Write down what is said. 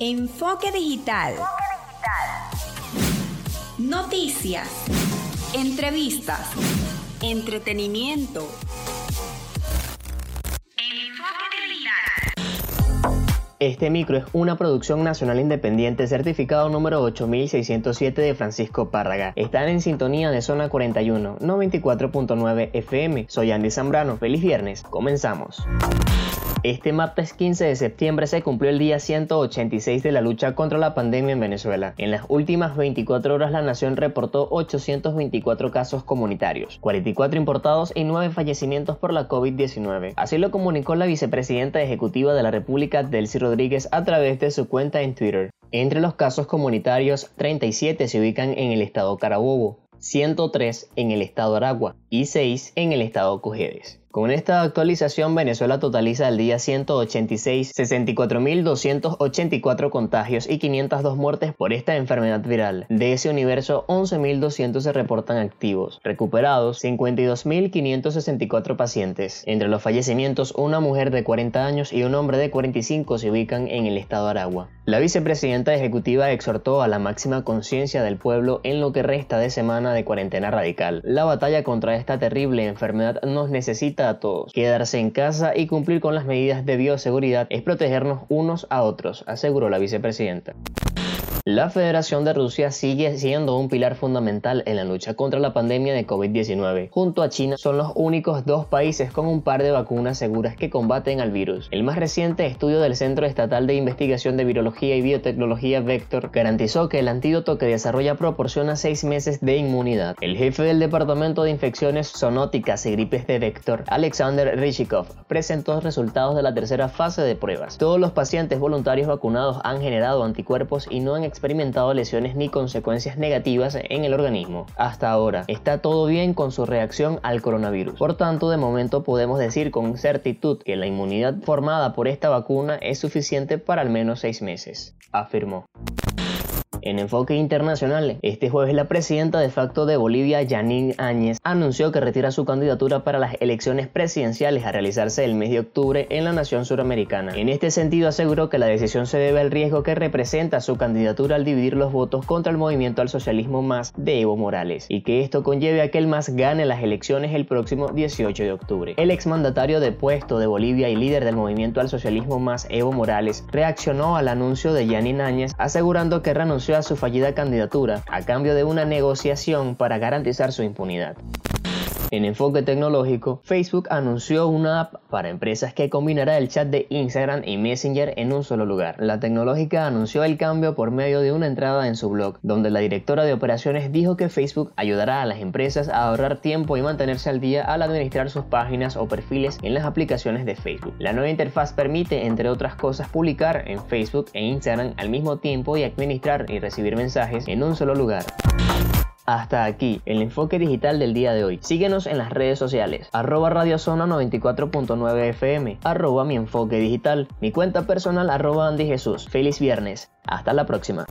Enfoque digital. Noticias. Entrevistas. Entretenimiento. Este micro es una producción nacional independiente certificado número 8607 de Francisco Párraga. Están en sintonía de zona 41, 94.9 FM. Soy Andy Zambrano. Feliz viernes. Comenzamos. Este martes 15 de septiembre se cumplió el día 186 de la lucha contra la pandemia en Venezuela. En las últimas 24 horas la nación reportó 824 casos comunitarios, 44 importados y 9 fallecimientos por la COVID-19. Así lo comunicó la vicepresidenta ejecutiva de la República, Delcy Rodríguez, a través de su cuenta en Twitter. Entre los casos comunitarios, 37 se ubican en el estado Carabobo, 103 en el estado Aragua y 6 en el estado Cojedes. Con esta actualización, Venezuela totaliza al día 186 64.284 contagios y 502 muertes por esta enfermedad viral. De ese universo, 11.200 se reportan activos. Recuperados, 52.564 pacientes. Entre los fallecimientos, una mujer de 40 años y un hombre de 45 se ubican en el estado Aragua. La vicepresidenta ejecutiva exhortó a la máxima conciencia del pueblo en lo que resta de semana de cuarentena radical. La batalla contra esta terrible enfermedad nos necesita todos. Quedarse en casa y cumplir con las medidas de bioseguridad es protegernos unos a otros, aseguró la vicepresidenta. La Federación de Rusia sigue siendo un pilar fundamental en la lucha contra la pandemia de COVID-19. Junto a China son los únicos dos países con un par de vacunas seguras que combaten al virus. El más reciente estudio del Centro Estatal de Investigación de Virología y Biotecnología Vector garantizó que el antídoto que desarrolla proporciona seis meses de inmunidad. El jefe del Departamento de Infecciones Zoonóticas y Gripes de Vector, Alexander Rishikov, presentó resultados de la tercera fase de pruebas. Todos los pacientes voluntarios vacunados han generado anticuerpos y no han experimentado lesiones ni consecuencias negativas en el organismo. Hasta ahora, está todo bien con su reacción al coronavirus. Por tanto, de momento podemos decir con certitud que la inmunidad formada por esta vacuna es suficiente para al menos seis meses, afirmó. En enfoque internacional, este jueves la presidenta de facto de Bolivia, Janine Áñez, anunció que retira su candidatura para las elecciones presidenciales a realizarse el mes de octubre en la nación suramericana. En este sentido aseguró que la decisión se debe al riesgo que representa su candidatura al dividir los votos contra el movimiento al socialismo más de Evo Morales y que esto conlleve a que el MAS gane las elecciones el próximo 18 de octubre. El exmandatario de puesto de Bolivia y líder del movimiento al socialismo más Evo Morales reaccionó al anuncio de Janine Áñez asegurando que a su fallida candidatura a cambio de una negociación para garantizar su impunidad. En enfoque tecnológico, Facebook anunció una app para empresas que combinará el chat de Instagram y Messenger en un solo lugar. La tecnológica anunció el cambio por medio de una entrada en su blog, donde la directora de operaciones dijo que Facebook ayudará a las empresas a ahorrar tiempo y mantenerse al día al administrar sus páginas o perfiles en las aplicaciones de Facebook. La nueva interfaz permite, entre otras cosas, publicar en Facebook e Instagram al mismo tiempo y administrar y recibir mensajes en un solo lugar. Hasta aquí el enfoque digital del día de hoy. Síguenos en las redes sociales, arroba radiozona 94.9 FM, arroba mi enfoque digital, mi cuenta personal arroba Andy Jesús. Feliz viernes. Hasta la próxima.